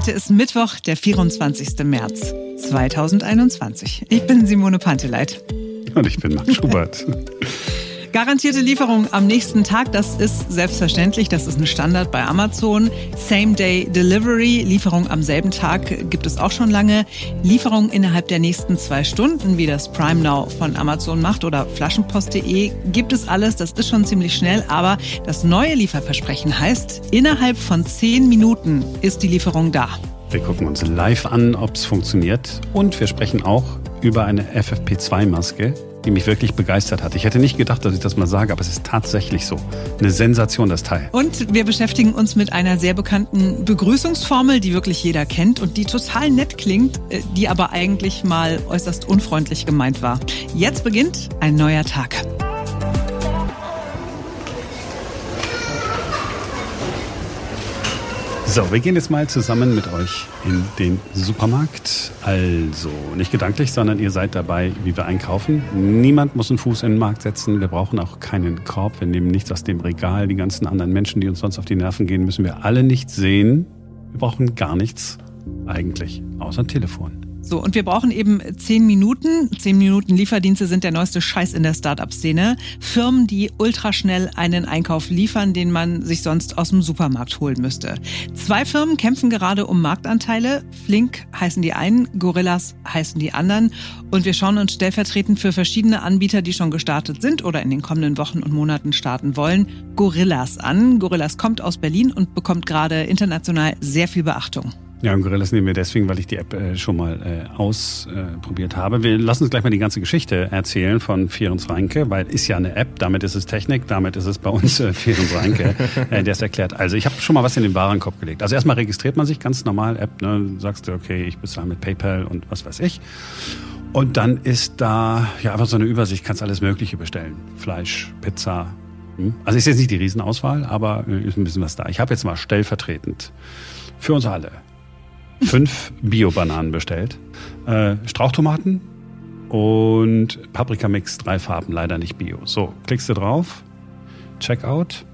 Heute ist Mittwoch, der 24. März 2021. Ich bin Simone Panteleit. Und ich bin Max Schubert. Garantierte Lieferung am nächsten Tag, das ist selbstverständlich, das ist ein Standard bei Amazon. Same-Day Delivery, Lieferung am selben Tag gibt es auch schon lange. Lieferung innerhalb der nächsten zwei Stunden, wie das Prime Now von Amazon macht oder flaschenpost.de, gibt es alles, das ist schon ziemlich schnell, aber das neue Lieferversprechen heißt, innerhalb von zehn Minuten ist die Lieferung da. Wir gucken uns live an, ob es funktioniert und wir sprechen auch über eine FFP2-Maske, die mich wirklich begeistert hat. Ich hätte nicht gedacht, dass ich das mal sage, aber es ist tatsächlich so. Eine Sensation, das Teil. Und wir beschäftigen uns mit einer sehr bekannten Begrüßungsformel, die wirklich jeder kennt und die total nett klingt, äh, die aber eigentlich mal äußerst unfreundlich gemeint war. Jetzt beginnt ein neuer Tag. So, wir gehen jetzt mal zusammen mit euch in den Supermarkt. Also, nicht gedanklich, sondern ihr seid dabei, wie wir einkaufen. Niemand muss einen Fuß in den Markt setzen. Wir brauchen auch keinen Korb. Wir nehmen nichts aus dem Regal. Die ganzen anderen Menschen, die uns sonst auf die Nerven gehen, müssen wir alle nicht sehen. Wir brauchen gar nichts eigentlich, außer ein Telefon. So, und wir brauchen eben zehn Minuten. Zehn Minuten Lieferdienste sind der neueste Scheiß in der Startup-Szene. Firmen, die ultraschnell einen Einkauf liefern, den man sich sonst aus dem Supermarkt holen müsste. Zwei Firmen kämpfen gerade um Marktanteile. Flink heißen die einen, Gorillas heißen die anderen. Und wir schauen uns stellvertretend für verschiedene Anbieter, die schon gestartet sind oder in den kommenden Wochen und Monaten starten wollen, Gorillas an. Gorillas kommt aus Berlin und bekommt gerade international sehr viel Beachtung. Ja, und Gorillas nehmen wir deswegen, weil ich die App äh, schon mal äh, ausprobiert äh, habe. Wir lassen uns gleich mal die ganze Geschichte erzählen von Ferenc Reinke, weil ist ja eine App, damit ist es Technik, damit ist es bei uns äh, Ferenc Reinke, äh, der es erklärt. Also ich habe schon mal was in den Warenkorb gelegt. Also erstmal registriert man sich ganz normal, App, ne? sagst du, okay, ich bezahle mit PayPal und was weiß ich. Und dann ist da ja einfach so eine Übersicht, kannst alles Mögliche bestellen. Fleisch, Pizza. Hm? Also ist jetzt nicht die Riesenauswahl, aber äh, ist ein bisschen was da. Ich habe jetzt mal stellvertretend für uns alle fünf Bio-Bananen bestellt. Äh, Strauchtomaten und Paprikamix, drei Farben, leider nicht Bio. So, klickst du drauf, Checkout.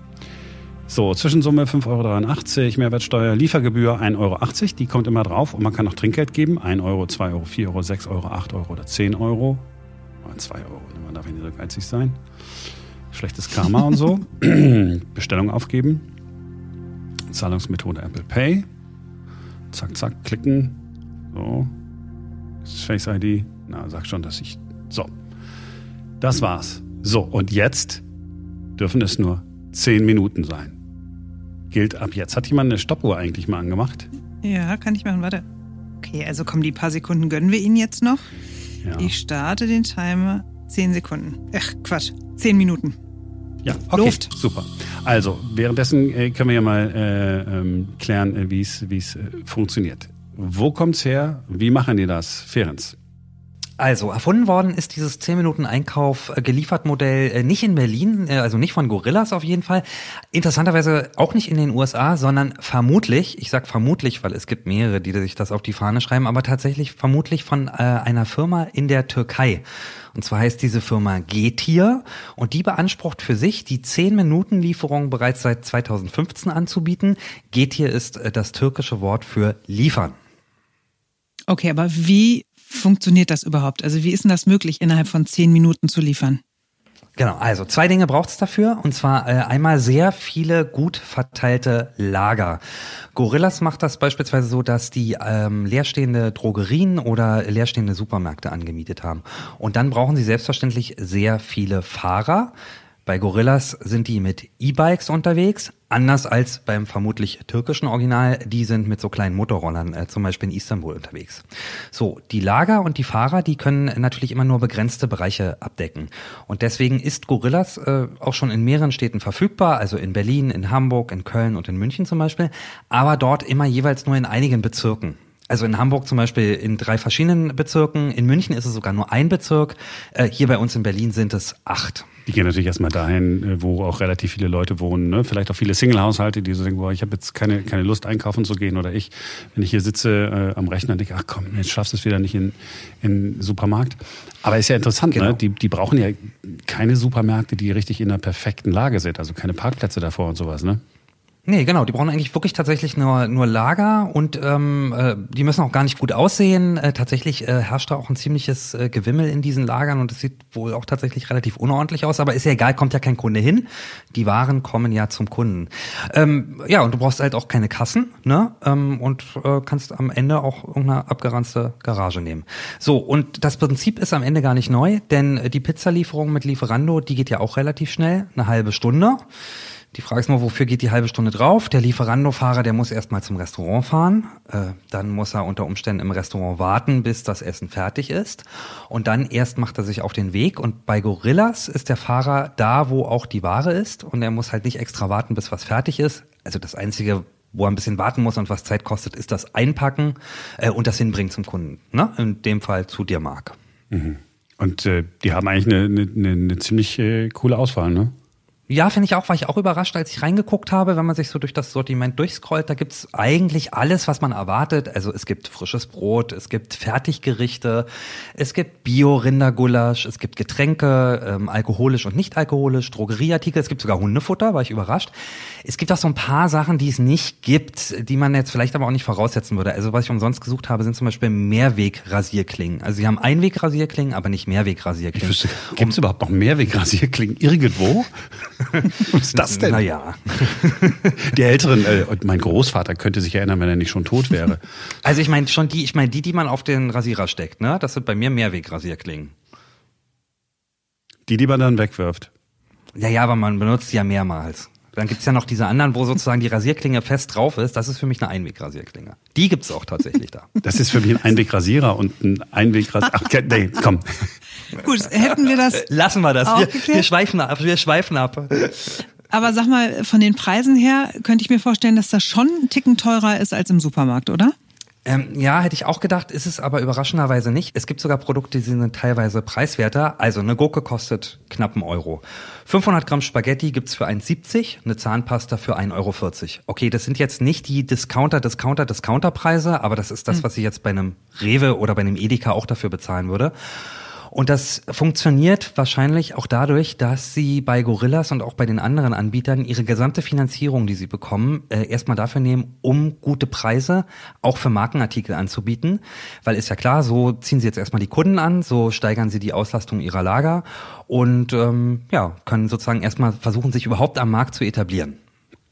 So, Zwischensumme 5,83 Euro, Mehrwertsteuer, Liefergebühr 1,80 Euro, die kommt immer drauf und man kann noch Trinkgeld geben, 1 Euro, 2 Euro, 4 Euro, 6 Euro, 8 Euro oder 10 Euro. 2 Euro, man darf nicht so geizig sein. Schlechtes Karma und so. Bestellung aufgeben. Zahlungsmethode Apple Pay. Zack, zack, klicken. So. Face ID. Na, sag schon, dass ich. So. Das war's. So, und jetzt dürfen es nur zehn Minuten sein. Gilt ab jetzt. Hat jemand eine Stoppuhr eigentlich mal angemacht? Ja, kann ich machen. Warte. Okay, also kommen die paar Sekunden gönnen wir Ihnen jetzt noch. Ja. Ich starte den Timer. Zehn Sekunden. Ach, Quatsch. Zehn Minuten. Ja, okay, Luft. super. Also, währenddessen äh, können wir ja mal äh, ähm, klären, äh, wie es äh, funktioniert. Wo kommt's her? Wie machen die das? Ferenz. Also, erfunden worden ist dieses 10 Minuten Einkauf äh, geliefert Modell äh, nicht in Berlin, äh, also nicht von Gorillas auf jeden Fall. Interessanterweise auch nicht in den USA, sondern vermutlich, ich sag vermutlich, weil es gibt mehrere, die sich das auf die Fahne schreiben, aber tatsächlich vermutlich von einer Firma in der Türkei. Und zwar heißt diese Firma Getir und die beansprucht für sich, die 10 Minuten Lieferung bereits seit 2015 anzubieten. Getir ist das türkische Wort für liefern. Okay, aber wie funktioniert das überhaupt? Also wie ist denn das möglich, innerhalb von zehn Minuten zu liefern? Genau, also zwei Dinge braucht es dafür. Und zwar äh, einmal sehr viele gut verteilte Lager. Gorillas macht das beispielsweise so, dass die ähm, leerstehende Drogerien oder leerstehende Supermärkte angemietet haben. Und dann brauchen sie selbstverständlich sehr viele Fahrer. Bei Gorillas sind die mit E-Bikes unterwegs, anders als beim vermutlich türkischen Original. Die sind mit so kleinen Motorrollern, äh, zum Beispiel in Istanbul unterwegs. So, die Lager und die Fahrer, die können natürlich immer nur begrenzte Bereiche abdecken. Und deswegen ist Gorillas äh, auch schon in mehreren Städten verfügbar, also in Berlin, in Hamburg, in Köln und in München zum Beispiel, aber dort immer jeweils nur in einigen Bezirken. Also in Hamburg zum Beispiel in drei verschiedenen Bezirken, in München ist es sogar nur ein Bezirk, äh, hier bei uns in Berlin sind es acht. Die gehen natürlich erstmal dahin, äh, wo auch relativ viele Leute wohnen. Ne? Vielleicht auch viele Single-Haushalte, die so denken, boah, ich habe jetzt keine, keine Lust, einkaufen zu gehen. Oder ich, wenn ich hier sitze äh, am Rechner, denke, ach komm, jetzt schaffst du es wieder nicht in in Supermarkt. Aber ist ja interessant, ne? genau. ne? die, die brauchen ja keine Supermärkte, die richtig in einer perfekten Lage sind. Also keine Parkplätze davor und sowas, ne? Nee, genau. Die brauchen eigentlich wirklich tatsächlich nur, nur Lager und ähm, äh, die müssen auch gar nicht gut aussehen. Äh, tatsächlich äh, herrscht da auch ein ziemliches äh, Gewimmel in diesen Lagern und es sieht wohl auch tatsächlich relativ unordentlich aus, aber ist ja egal, kommt ja kein Kunde hin. Die Waren kommen ja zum Kunden. Ähm, ja, und du brauchst halt auch keine Kassen, ne? Ähm, und äh, kannst am Ende auch irgendeine abgeranzte Garage nehmen. So, und das Prinzip ist am Ende gar nicht neu, denn die Pizzalieferung mit Lieferando, die geht ja auch relativ schnell, eine halbe Stunde. Die Frage ist nur, wofür geht die halbe Stunde drauf? Der Lieferando-Fahrer, der muss erstmal zum Restaurant fahren. Äh, dann muss er unter Umständen im Restaurant warten, bis das Essen fertig ist. Und dann erst macht er sich auf den Weg. Und bei Gorillas ist der Fahrer da, wo auch die Ware ist. Und er muss halt nicht extra warten, bis was fertig ist. Also das Einzige, wo er ein bisschen warten muss und was Zeit kostet, ist das Einpacken äh, und das Hinbringen zum Kunden. Ne? In dem Fall zu dir, Marc. Mhm. Und äh, die haben eigentlich eine, eine, eine ziemlich äh, coole Auswahl, ne? Ja, finde ich auch, war ich auch überrascht, als ich reingeguckt habe, wenn man sich so durch das Sortiment durchscrollt, da gibt's eigentlich alles, was man erwartet. Also es gibt frisches Brot, es gibt Fertiggerichte, es gibt Bio-Rindergulasch, es gibt Getränke, ähm, alkoholisch und nicht alkoholisch, Drogerieartikel, es gibt sogar Hundefutter, war ich überrascht. Es gibt auch so ein paar Sachen, die es nicht gibt, die man jetzt vielleicht aber auch nicht voraussetzen würde. Also was ich umsonst gesucht habe, sind zum Beispiel Mehrwegrasierklingen. Also sie haben Einwegrasierklingen, aber nicht Mehrwegrasierklingen. Gibt es überhaupt noch Mehrwegrasierklingen irgendwo? Was ist das denn? Naja. Die Älteren, äh, mein Großvater könnte sich erinnern, wenn er nicht schon tot wäre. Also ich meine schon die, ich meine die, die man auf den Rasierer steckt, ne? Das sind bei mir Mehrwegrasierklingen. Die, die man dann wegwirft. Ja, ja, aber man benutzt sie ja mehrmals. Dann gibt's ja noch diese anderen, wo sozusagen die Rasierklinge fest drauf ist. Das ist für mich eine Einwegrasierklinge. Die gibt's auch tatsächlich da. Das ist für mich ein Einwegrasierer und ein Einwegrasierer. Ach, nee, komm. Gut, hätten wir das. Lassen wir das. Wir, wir, schweifen ab. Wir schweifen ab. Aber sag mal, von den Preisen her könnte ich mir vorstellen, dass das schon ein Ticken teurer ist als im Supermarkt, oder? Ähm, ja, hätte ich auch gedacht, ist es aber überraschenderweise nicht. Es gibt sogar Produkte, die sind teilweise preiswerter. Also eine Gurke kostet knapp einen Euro. 500 Gramm Spaghetti gibt's für 1,70, eine Zahnpasta für 1,40 Euro. Okay, das sind jetzt nicht die Discounter, Discounter, Discounterpreise, aber das ist das, was ich jetzt bei einem Rewe oder bei einem Edeka auch dafür bezahlen würde. Und das funktioniert wahrscheinlich auch dadurch, dass sie bei Gorillas und auch bei den anderen Anbietern ihre gesamte Finanzierung, die sie bekommen, äh, erstmal dafür nehmen, um gute Preise auch für Markenartikel anzubieten. Weil ist ja klar, so ziehen sie jetzt erstmal die Kunden an, so steigern sie die Auslastung ihrer Lager und ähm, ja, können sozusagen erstmal versuchen, sich überhaupt am Markt zu etablieren.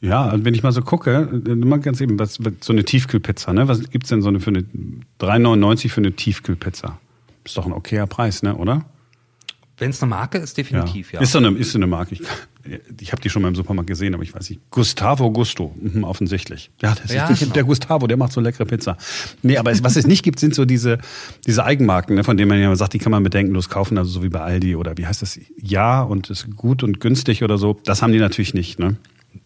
Ja, wenn ich mal so gucke, mal ganz eben, was, so eine Tiefkühlpizza, ne? Was gibt's denn so eine für eine 3,99 für eine Tiefkühlpizza? Ist doch ein okayer Preis, ne, oder? Wenn es eine Marke ist, definitiv, ja. ja. Ist so eine, ist so eine Marke. Ich, ich habe die schon mal im Supermarkt gesehen, aber ich weiß nicht. Gustavo Gusto, mhm, offensichtlich. Ja, das ja, ist genau. der Gustavo, der macht so leckere Pizza. Nee, aber es, was es nicht gibt, sind so diese, diese Eigenmarken, ne, von denen man ja sagt, die kann man bedenkenlos kaufen, also so wie bei Aldi oder wie heißt das? Ja und ist gut und günstig oder so. Das haben die natürlich nicht, ne?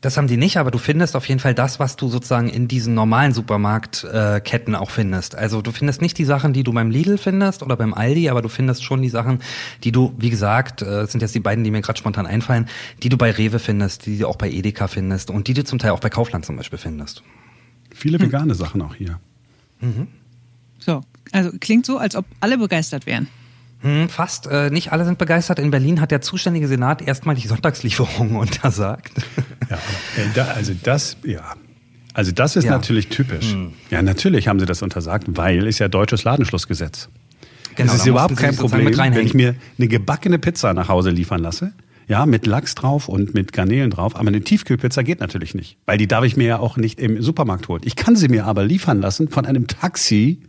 Das haben die nicht, aber du findest auf jeden Fall das, was du sozusagen in diesen normalen Supermarktketten äh, auch findest. Also du findest nicht die Sachen, die du beim Lidl findest oder beim Aldi, aber du findest schon die Sachen, die du, wie gesagt, äh, sind jetzt die beiden, die mir gerade spontan einfallen, die du bei Rewe findest, die du auch bei Edeka findest und die du zum Teil auch bei Kaufland zum Beispiel findest. Viele vegane hm. Sachen auch hier. Mhm. So, also klingt so, als ob alle begeistert wären. Hm, fast. Äh, nicht alle sind begeistert. In Berlin hat der zuständige Senat erstmal die Sonntagslieferungen untersagt. Ja, äh, da, also das, ja. Also das ist ja. natürlich typisch. Hm. Ja, natürlich haben sie das untersagt, weil es ja deutsches Ladenschlussgesetz. Genau, das ist überhaupt kein Problem, wenn ich mir eine gebackene Pizza nach Hause liefern lasse. Ja, mit Lachs drauf und mit Garnelen drauf. Aber eine Tiefkühlpizza geht natürlich nicht. Weil die darf ich mir ja auch nicht im Supermarkt holen. Ich kann sie mir aber liefern lassen von einem Taxi,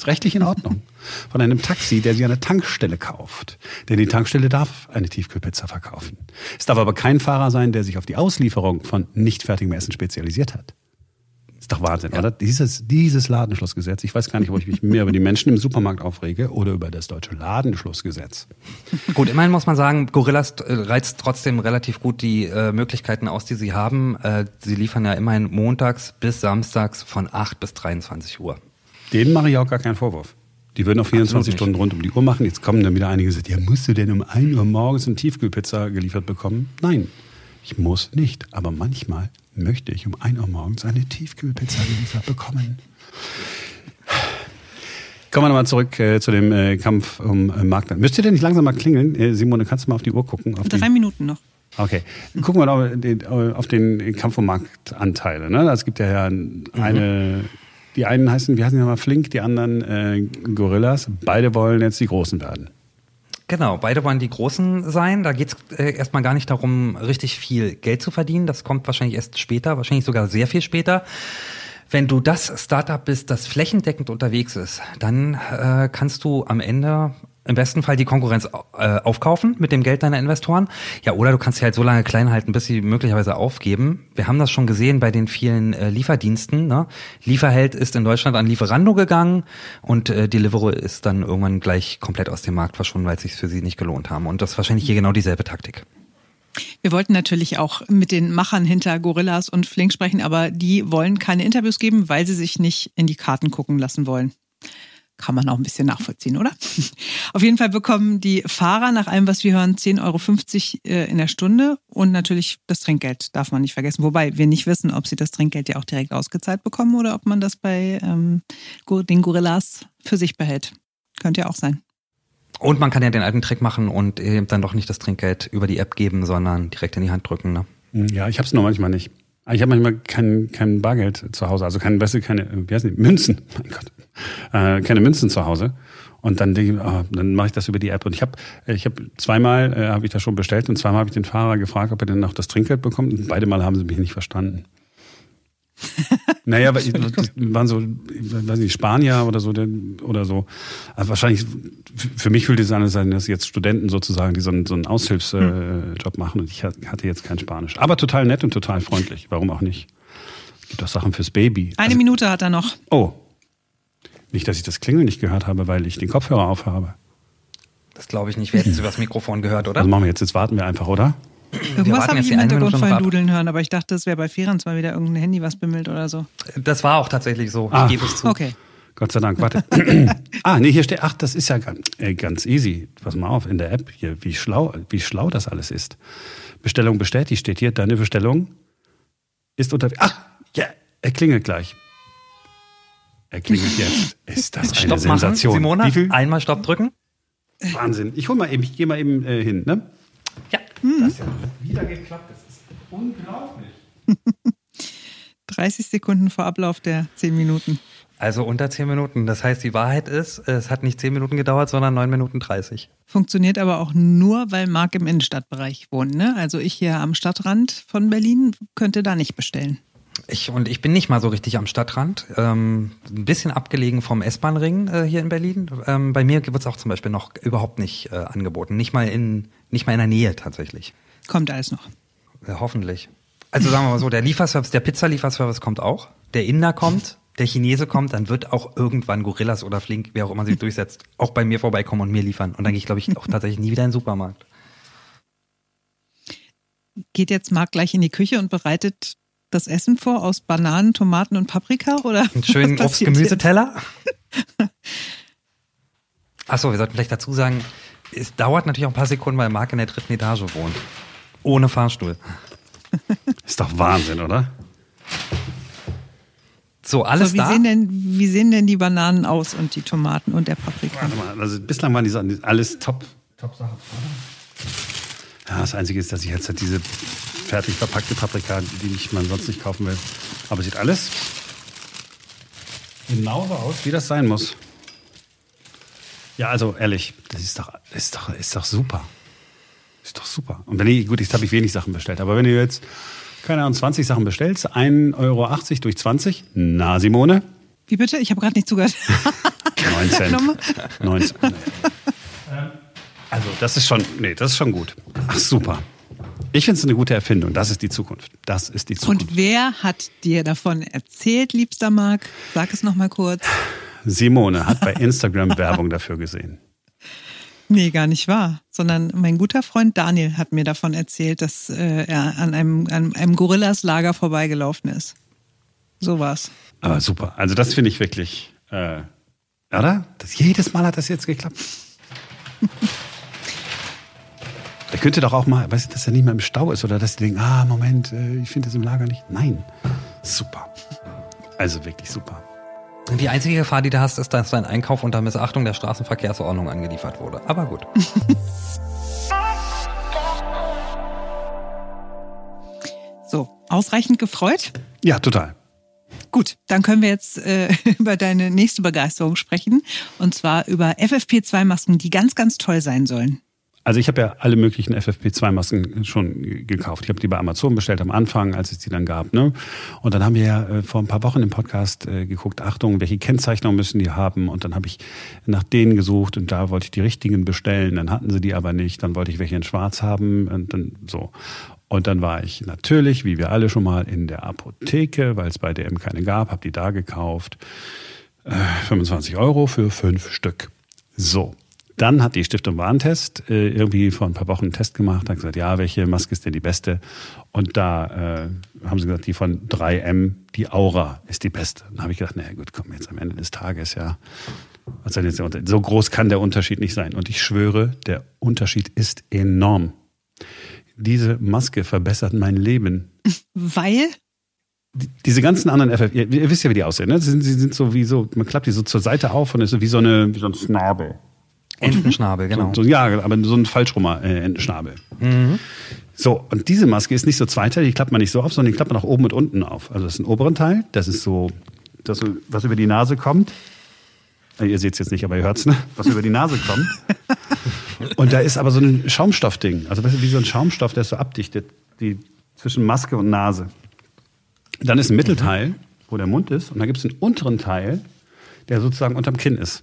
ist rechtlich in Ordnung. Von einem Taxi, der sie an der Tankstelle kauft. Denn die Tankstelle darf eine Tiefkühlpizza verkaufen. Es darf aber kein Fahrer sein, der sich auf die Auslieferung von nicht fertigem Essen spezialisiert hat. Ist doch Wahnsinn, ja. oder? Dieses, dieses Ladenschlussgesetz. Ich weiß gar nicht, ob ich mich mehr über die Menschen im Supermarkt aufrege oder über das deutsche Ladenschlussgesetz. Gut, immerhin muss man sagen, Gorillas äh, reizt trotzdem relativ gut die äh, Möglichkeiten aus, die sie haben. Äh, sie liefern ja immerhin montags bis samstags von 8 bis 23 Uhr. Denen mache ich auch gar keinen Vorwurf. Die würden auch 24 Stunden rund um die Uhr machen. Jetzt kommen dann wieder einige, die sagen, ja, musst du denn um 1 Uhr morgens eine Tiefkühlpizza geliefert bekommen? Nein, ich muss nicht. Aber manchmal möchte ich um 1 Uhr morgens eine Tiefkühlpizza geliefert bekommen. Kommen wir nochmal zurück äh, zu dem äh, Kampf um äh, Markt. Müsst ihr denn nicht langsam mal klingeln? Äh, Simone, kannst du mal auf die Uhr gucken? Auf Drei die... Minuten noch. Okay, gucken wir noch auf den Kampfmarktanteile. Ne? Es gibt ja eine, die einen heißen, wie heißen die nochmal, Flink, die anderen äh, Gorillas. Beide wollen jetzt die Großen werden. Genau, beide wollen die Großen sein. Da geht es äh, erstmal gar nicht darum, richtig viel Geld zu verdienen. Das kommt wahrscheinlich erst später, wahrscheinlich sogar sehr viel später. Wenn du das Startup bist, das flächendeckend unterwegs ist, dann äh, kannst du am Ende im besten Fall die Konkurrenz äh, aufkaufen mit dem Geld deiner Investoren. Ja, oder du kannst sie halt so lange klein halten, bis sie möglicherweise aufgeben. Wir haben das schon gesehen bei den vielen äh, Lieferdiensten. Ne? Lieferheld ist in Deutschland an Lieferando gegangen und äh, Deliveroo ist dann irgendwann gleich komplett aus dem Markt verschwunden, weil es sich für sie nicht gelohnt haben. Und das ist wahrscheinlich hier genau dieselbe Taktik. Wir wollten natürlich auch mit den Machern hinter Gorillas und Flink sprechen, aber die wollen keine Interviews geben, weil sie sich nicht in die Karten gucken lassen wollen. Kann man auch ein bisschen nachvollziehen, oder? Auf jeden Fall bekommen die Fahrer nach allem, was wir hören, 10,50 Euro äh, in der Stunde und natürlich das Trinkgeld darf man nicht vergessen. Wobei wir nicht wissen, ob sie das Trinkgeld ja auch direkt ausgezahlt bekommen oder ob man das bei ähm, den Gorillas für sich behält. Könnte ja auch sein. Und man kann ja den alten Trick machen und eben dann doch nicht das Trinkgeld über die App geben, sondern direkt in die Hand drücken. Ne? Ja, ich habe es nur manchmal nicht. Ich habe manchmal kein, kein Bargeld zu Hause, also keine, weißt keine, wie heißt die, Münzen, mein Gott, äh, keine Münzen zu Hause. Und dann denke ich, oh, dann mache ich das über die App. Und ich habe, ich habe zweimal äh, habe ich das schon bestellt und zweimal habe ich den Fahrer gefragt, ob er denn noch das Trinkgeld bekommt. Und beide Mal haben sie mich nicht verstanden. naja, aber das waren so, ich weiß nicht, Spanier oder so, oder so. Also wahrscheinlich, für mich fühlt es an, als seien das jetzt Studenten sozusagen, die so einen, so einen Aushilfsjob hm. machen und ich hatte jetzt kein Spanisch. Aber total nett und total freundlich. Warum auch nicht? Gibt auch Sachen fürs Baby. Eine also, Minute hat er noch. Oh. Nicht, dass ich das Klingeln nicht gehört habe, weil ich den Kopfhörer aufhabe. Das glaube ich nicht. Wir hätten es über das Mikrofon gehört, oder? Also machen wir jetzt, jetzt warten wir einfach, oder? Irgendwas habe ich im Hintergrund vorhin dudeln hören, aber ich dachte, es wäre bei Ferenc mal wieder irgendein Handy, was bimmelt oder so. Das war auch tatsächlich so. Ah, ich gebe es zu. Okay. Gott sei Dank, warte. ah, nee, hier steht, ach, das ist ja ganz, äh, ganz easy. Pass mal auf, in der App hier, wie schlau, wie schlau das alles ist. Bestellung bestätigt steht hier, deine Bestellung ist unter, ach, ja, er klingelt gleich. Er klingelt jetzt. Ist das eine Stopp Sensation? Machen, Simona, Wie viel? einmal Stopp drücken. Wahnsinn. Ich hol mal eben, ich gehe mal eben äh, hin, ne? Ja. Mhm. Das hat wieder geklappt. Das ist unglaublich. 30 Sekunden vor Ablauf der 10 Minuten. Also unter 10 Minuten. Das heißt, die Wahrheit ist, es hat nicht 10 Minuten gedauert, sondern 9 Minuten 30. Funktioniert aber auch nur, weil Marc im Innenstadtbereich wohnt. Ne? Also ich hier am Stadtrand von Berlin könnte da nicht bestellen. Ich, und ich bin nicht mal so richtig am Stadtrand. Ähm, ein bisschen abgelegen vom S-Bahn-Ring äh, hier in Berlin. Ähm, bei mir wird es auch zum Beispiel noch überhaupt nicht äh, angeboten. Nicht mal in nicht mal in der Nähe tatsächlich. Kommt alles noch. Ja, hoffentlich. Also sagen wir mal so, der Lieferservice, der Pizzalieferservice kommt auch. Der Inder kommt, der Chinese kommt, dann wird auch irgendwann Gorillas oder Flink, wer auch immer sich durchsetzt, auch bei mir vorbeikommen und mir liefern. Und dann gehe ich, glaube ich, auch tatsächlich nie wieder in den Supermarkt. Geht jetzt Marc gleich in die Küche und bereitet das Essen vor aus Bananen, Tomaten und Paprika? Oder Einen schönen Obst-Gemüseteller? Achso, wir sollten vielleicht dazu sagen, es dauert natürlich auch ein paar Sekunden, weil Marc in der dritten Etage wohnt. Ohne Fahrstuhl. Ist doch Wahnsinn, oder? So, alles so, wie da. Sehen denn, wie sehen denn die Bananen aus und die Tomaten und der Paprika? Warte mal, also bislang waren die alles top, top Sachen. Ja, das Einzige ist, dass ich jetzt halt diese fertig verpackte Paprika, die ich man sonst nicht kaufen will. Aber sieht alles genau so aus, wie das sein muss. Ja, also ehrlich, das ist doch, ist doch, ist doch super. Ist doch super. Und wenn ich, gut, jetzt habe ich wenig Sachen bestellt, aber wenn du jetzt, keine Ahnung, 20 Sachen bestellst, 1,80 Euro durch 20, na Simone? Wie bitte? Ich habe gerade nicht zugehört. 9 Cent. 9 Cent. Also das ist schon, nee, das ist schon gut. Ach super. Ich finde es eine gute Erfindung. Das ist die Zukunft. Das ist die Zukunft. Und wer hat dir davon erzählt, liebster Marc? Sag es noch mal kurz. Simone hat bei Instagram Werbung dafür gesehen. Nee, gar nicht wahr. Sondern mein guter Freund Daniel hat mir davon erzählt, dass äh, er an einem, an einem Gorillas-Lager vorbeigelaufen ist. So war's. Aber super. Also das finde ich wirklich, äh, oder? Das, jedes Mal hat das jetzt geklappt. Er könnte doch auch mal, weißt du, dass er nicht mehr im Stau ist oder dass die denken, ah, Moment, äh, ich finde das im Lager nicht. Nein. Super. Also wirklich super. Die einzige Gefahr, die du hast, ist, dass dein Einkauf unter Missachtung der Straßenverkehrsordnung angeliefert wurde. Aber gut. So, ausreichend gefreut? Ja, total. Gut, dann können wir jetzt äh, über deine nächste Begeisterung sprechen. Und zwar über FFP2-Masken, die ganz, ganz toll sein sollen. Also ich habe ja alle möglichen FFP2-Masken schon gekauft. Ich habe die bei Amazon bestellt am Anfang, als es die dann gab. Ne? Und dann haben wir ja äh, vor ein paar Wochen im Podcast äh, geguckt, Achtung, welche Kennzeichnung müssen die haben? Und dann habe ich nach denen gesucht und da wollte ich die richtigen bestellen. Dann hatten sie die aber nicht. Dann wollte ich welche in Schwarz haben und dann so. Und dann war ich natürlich, wie wir alle schon mal, in der Apotheke, weil es bei DM keine gab, habe die da gekauft. Äh, 25 Euro für fünf Stück. So. Dann hat die Stiftung Warentest äh, irgendwie vor ein paar Wochen einen Test gemacht, hat gesagt, ja, welche Maske ist denn die beste? Und da äh, haben sie gesagt, die von 3M, die Aura ist die beste. Dann habe ich gedacht, naja gut, komm, jetzt am Ende des Tages, ja. Was soll jetzt, so groß kann der Unterschied nicht sein. Und ich schwöre, der Unterschied ist enorm diese Maske verbessert mein Leben. Weil? diese ganzen anderen FF, ihr, ihr, wisst ja, wie die aussehen, ne? Sie sind, sie sind so wie so, man klappt die so zur Seite auf und ist so wie so eine, wie so ein Schnabel. Entenschnabel, genau. So, so, ja, aber so ein falschrummer äh, Entenschnabel. Mhm. So, und diese Maske ist nicht so zweiteilig, die klappt man nicht so auf, sondern die klappt man auch oben und unten auf. Also das ist ein oberen Teil, das ist so, das, was über die Nase kommt. Ihr seht es jetzt nicht, aber ihr hört es, ne? was über die Nase kommt. Und da ist aber so ein Schaumstoffding, also weißt du, wie so ein Schaumstoff, der ist so abdichtet, die, zwischen Maske und Nase. Dann ist ein Mittelteil, wo der Mund ist, und dann gibt es einen unteren Teil, der sozusagen unterm Kinn ist.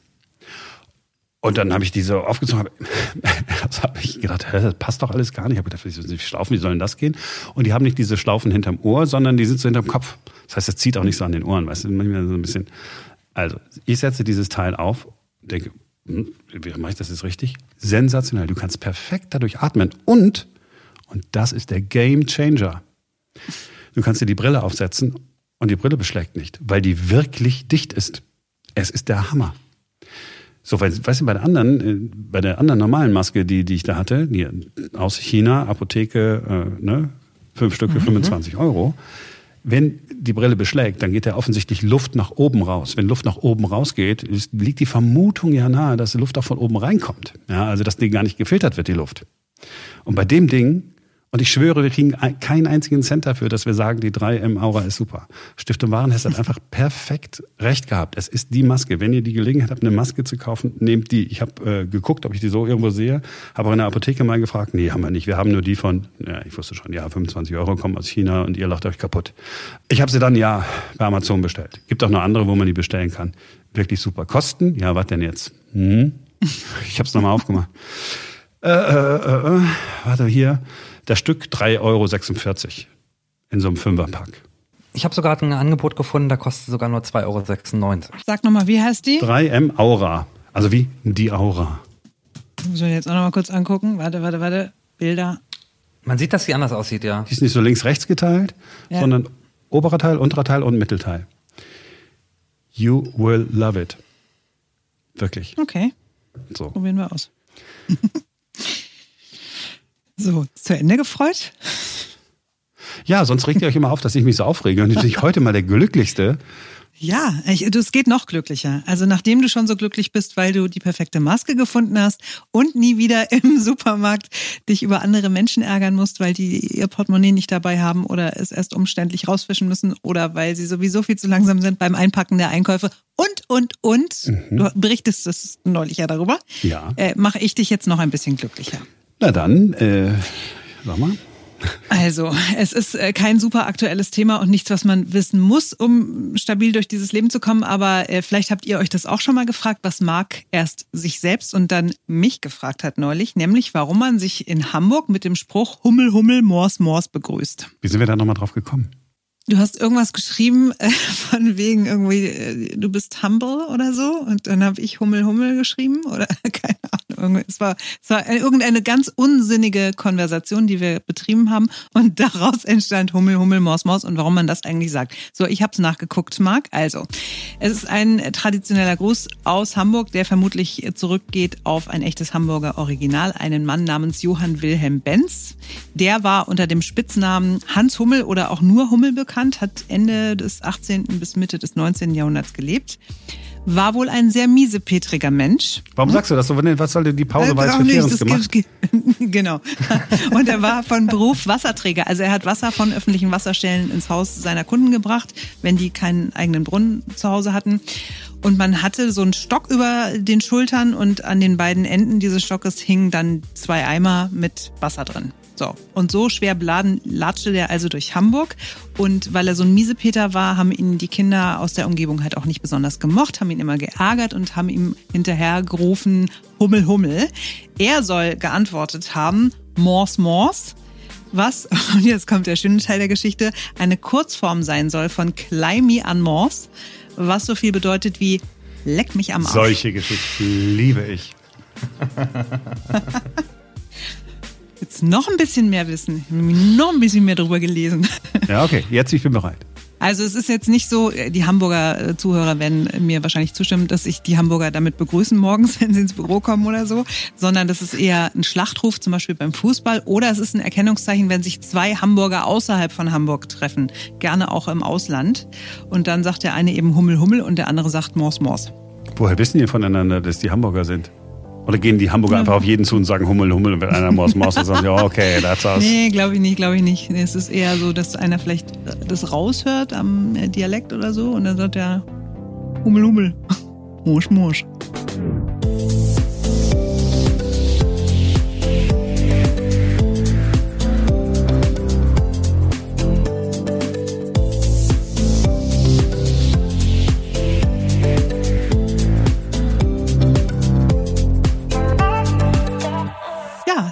Und dann habe ich diese aufgezogen, das habe ich gedacht, das passt doch alles gar nicht. Ich habe gedacht, wie Schlaufen, wie sollen das gehen? Und die haben nicht diese Schlaufen hinterm Ohr, sondern die sind so hinterm Kopf. Das heißt, das zieht auch nicht so an den Ohren, weißt du, manchmal so ein bisschen. Also, ich setze dieses Teil auf, denke, hm, wie mache ich das jetzt richtig? Sensationell. Du kannst perfekt dadurch atmen. Und, und das ist der Game Changer. Du kannst dir die Brille aufsetzen und die Brille beschlägt nicht, weil die wirklich dicht ist. Es ist der Hammer. So, weil, weißt du, bei der anderen, äh, bei der anderen normalen Maske, die, die ich da hatte, die aus China, Apotheke, äh, ne, fünf Stück für mhm. 25 Euro, wenn die Brille beschlägt, dann geht ja offensichtlich Luft nach oben raus. Wenn Luft nach oben rausgeht, liegt die Vermutung ja nahe, dass die Luft auch von oben reinkommt. Ja, also dass die gar nicht gefiltert wird, die Luft. Und bei dem Ding und ich schwöre, wir kriegen keinen einzigen Cent dafür, dass wir sagen, die 3M Aura ist super. Stiftung Warenhest hat einfach perfekt recht gehabt. Es ist die Maske. Wenn ihr die Gelegenheit habt, eine Maske zu kaufen, nehmt die. Ich habe äh, geguckt, ob ich die so irgendwo sehe, habe auch in der Apotheke mal gefragt. Nee, haben wir nicht. Wir haben nur die von, ja, ich wusste schon, ja, 25 Euro kommen aus China und ihr lacht euch kaputt. Ich habe sie dann ja bei Amazon bestellt. Gibt auch noch andere, wo man die bestellen kann. Wirklich super. Kosten? Ja, was denn jetzt? Hm? Ich habe es nochmal aufgemacht. Äh, äh, äh, äh, warte, hier. Das Stück 3,46 Euro in so einem Fünferpack. Ich habe sogar ein Angebot gefunden, da kostet sogar nur 2,96 Euro. Sag nochmal, wie heißt die? 3M Aura. Also wie die Aura. Muss ich jetzt auch nochmal kurz angucken. Warte, warte, warte. Bilder. Man sieht, dass sie anders aussieht, ja. Die ist nicht so links-rechts geteilt, ja. sondern oberer Teil, unterer Teil und Mittelteil. You will love it. Wirklich. Okay. So. Probieren wir aus. So, zu Ende gefreut? Ja, sonst regt ihr euch immer auf, dass ich mich so aufrege. Und jetzt bin ich heute mal der Glücklichste. Ja, es geht noch glücklicher. Also nachdem du schon so glücklich bist, weil du die perfekte Maske gefunden hast und nie wieder im Supermarkt dich über andere Menschen ärgern musst, weil die ihr Portemonnaie nicht dabei haben oder es erst umständlich rausfischen müssen oder weil sie sowieso viel zu langsam sind beim Einpacken der Einkäufe und, und, und. Mhm. Du berichtest das neulich ja darüber. Ja. Äh, Mache ich dich jetzt noch ein bisschen glücklicher. Na dann, äh, sag mal. Also, es ist äh, kein super aktuelles Thema und nichts, was man wissen muss, um stabil durch dieses Leben zu kommen. Aber äh, vielleicht habt ihr euch das auch schon mal gefragt, was Marc erst sich selbst und dann mich gefragt hat neulich, nämlich warum man sich in Hamburg mit dem Spruch Hummel, Hummel, Mors, Mors begrüßt. Wie sind wir da nochmal drauf gekommen? Du hast irgendwas geschrieben äh, von wegen irgendwie, äh, du bist humble oder so. Und dann habe ich Hummel Hummel geschrieben oder keine Ahnung. Es war, es war irgendeine ganz unsinnige Konversation, die wir betrieben haben. Und daraus entstand Hummel Hummel Maus Maus und warum man das eigentlich sagt. So, ich habe es nachgeguckt, Marc. Also, es ist ein traditioneller Gruß aus Hamburg, der vermutlich zurückgeht auf ein echtes Hamburger Original, einen Mann namens Johann Wilhelm Benz. Der war unter dem Spitznamen Hans Hummel oder auch nur Hummel bekannt bekannt, hat Ende des 18. bis Mitte des 19. Jahrhunderts gelebt. war wohl ein sehr miesepetriger Mensch. Warum sagst du das so? Was sollte die Pause Äh, auch für nicht, gemacht? gibt- genau. Und er war von Beruf Wasserträger. Also er hat Wasser von öffentlichen Wasserstellen ins Haus seiner Kunden gebracht, wenn die keinen eigenen Brunnen zu Hause hatten. Und man hatte so einen Stock über den Schultern und an den beiden Enden dieses Stockes hingen dann zwei Eimer mit Wasser drin. So. Und so schwer beladen latschte der also durch Hamburg. Und weil er so ein Miesepeter war, haben ihn die Kinder aus der Umgebung halt auch nicht besonders gemocht, haben ihn immer geärgert und haben ihm hinterher gerufen, Hummel, Hummel. Er soll geantwortet haben, Mors, Mors. Was, und jetzt kommt der schöne Teil der Geschichte, eine Kurzform sein soll von Kleimi an Mors, was so viel bedeutet wie Leck mich am Arsch. Solche Geschichten liebe ich. Jetzt noch ein bisschen mehr wissen, noch ein bisschen mehr drüber gelesen. Ja, okay, jetzt ich bin bereit. Also es ist jetzt nicht so, die Hamburger äh, Zuhörer werden mir wahrscheinlich zustimmen, dass ich die Hamburger damit begrüßen morgens, wenn sie ins Büro kommen oder so, sondern das ist eher ein Schlachtruf, zum Beispiel beim Fußball, oder es ist ein Erkennungszeichen, wenn sich zwei Hamburger außerhalb von Hamburg treffen, gerne auch im Ausland. Und dann sagt der eine eben Hummel, Hummel und der andere sagt Mors, Mors. Woher wissen die voneinander, dass die Hamburger sind? Oder gehen die Hamburger einfach auf jeden zu und sagen Hummel, Hummel und wenn einer Maus, Maus, dann sagen sie, oh, okay, that's us. Nee, glaube ich nicht, glaube ich nicht. Es ist eher so, dass einer vielleicht das raushört am äh, Dialekt oder so und dann sagt er Hummel, Hummel. Mosch, Mosch.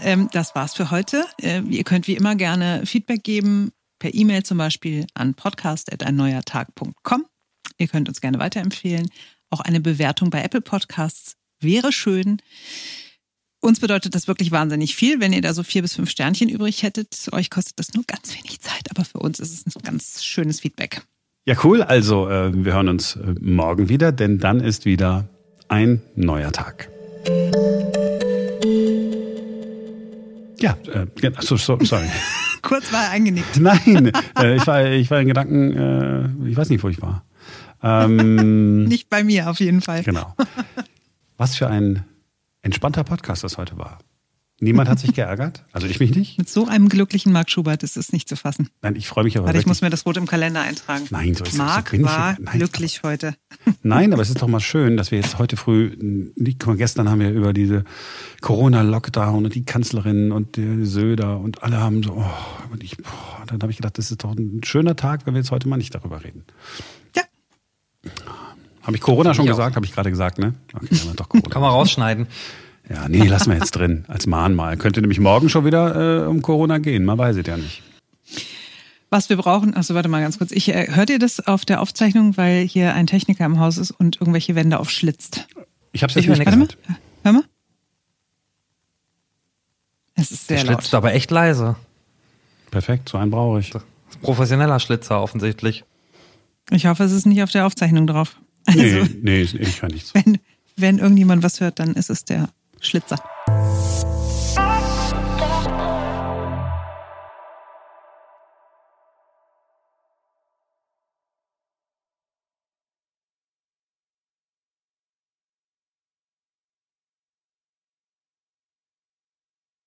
Ähm, das war's für heute. Äh, ihr könnt wie immer gerne Feedback geben, per E-Mail zum Beispiel an podcast.einneuertag.com. Ihr könnt uns gerne weiterempfehlen. Auch eine Bewertung bei Apple Podcasts wäre schön. Uns bedeutet das wirklich wahnsinnig viel, wenn ihr da so vier bis fünf Sternchen übrig hättet. Euch kostet das nur ganz wenig Zeit, aber für uns ist es ein ganz schönes Feedback. Ja, cool. Also, äh, wir hören uns äh, morgen wieder, denn dann ist wieder ein neuer Tag. Ja, äh, ja, so, so, sorry. Kurz war er eingenickt. Nein, äh, ich, war, ich war in Gedanken, äh, ich weiß nicht, wo ich war. Ähm, Nicht bei mir auf jeden Fall. Genau. Was für ein entspannter Podcast das heute war. Niemand hat sich geärgert, also ich mich nicht. Mit so einem glücklichen Marc Schubert ist es nicht zu fassen. Nein, ich freue mich aber Warte, ich muss mir das rot im Kalender eintragen. Nein, so ist Marc so war nein, glücklich heute. Nein, aber es ist doch mal schön, dass wir jetzt heute früh, nicht, guck mal, gestern haben wir über diese Corona-Lockdown und die Kanzlerin und der Söder und alle haben so, oh, und ich, boah, dann habe ich gedacht, das ist doch ein schöner Tag, wenn wir jetzt heute mal nicht darüber reden. Ja, Habe ich Corona schon Ich gesagt? Habe ich gerade gesagt, ne? Okay, haben wir doch Corona. Kann man rausschneiden. Ja, nee, lassen wir jetzt drin, als Mahnmal. Könnte nämlich morgen schon wieder äh, um Corona gehen, man weiß es ja nicht. was wir brauchen, also warte mal ganz kurz. Ich, äh, hört ihr das auf der Aufzeichnung, weil hier ein Techniker im Haus ist und irgendwelche Wände aufschlitzt? Ich habe es jetzt Ich nicht nichts. Warte mal, gehört. hör mal. Es ist Der sehr schlitzt laut. aber echt leise. Perfekt, so einen brauche ich. Professioneller Schlitzer offensichtlich. Ich hoffe, es ist nicht auf der Aufzeichnung drauf. Also, Nee, nee, ich höre nichts. wenn, wenn irgendjemand was hört, dann ist es der Schlitzer.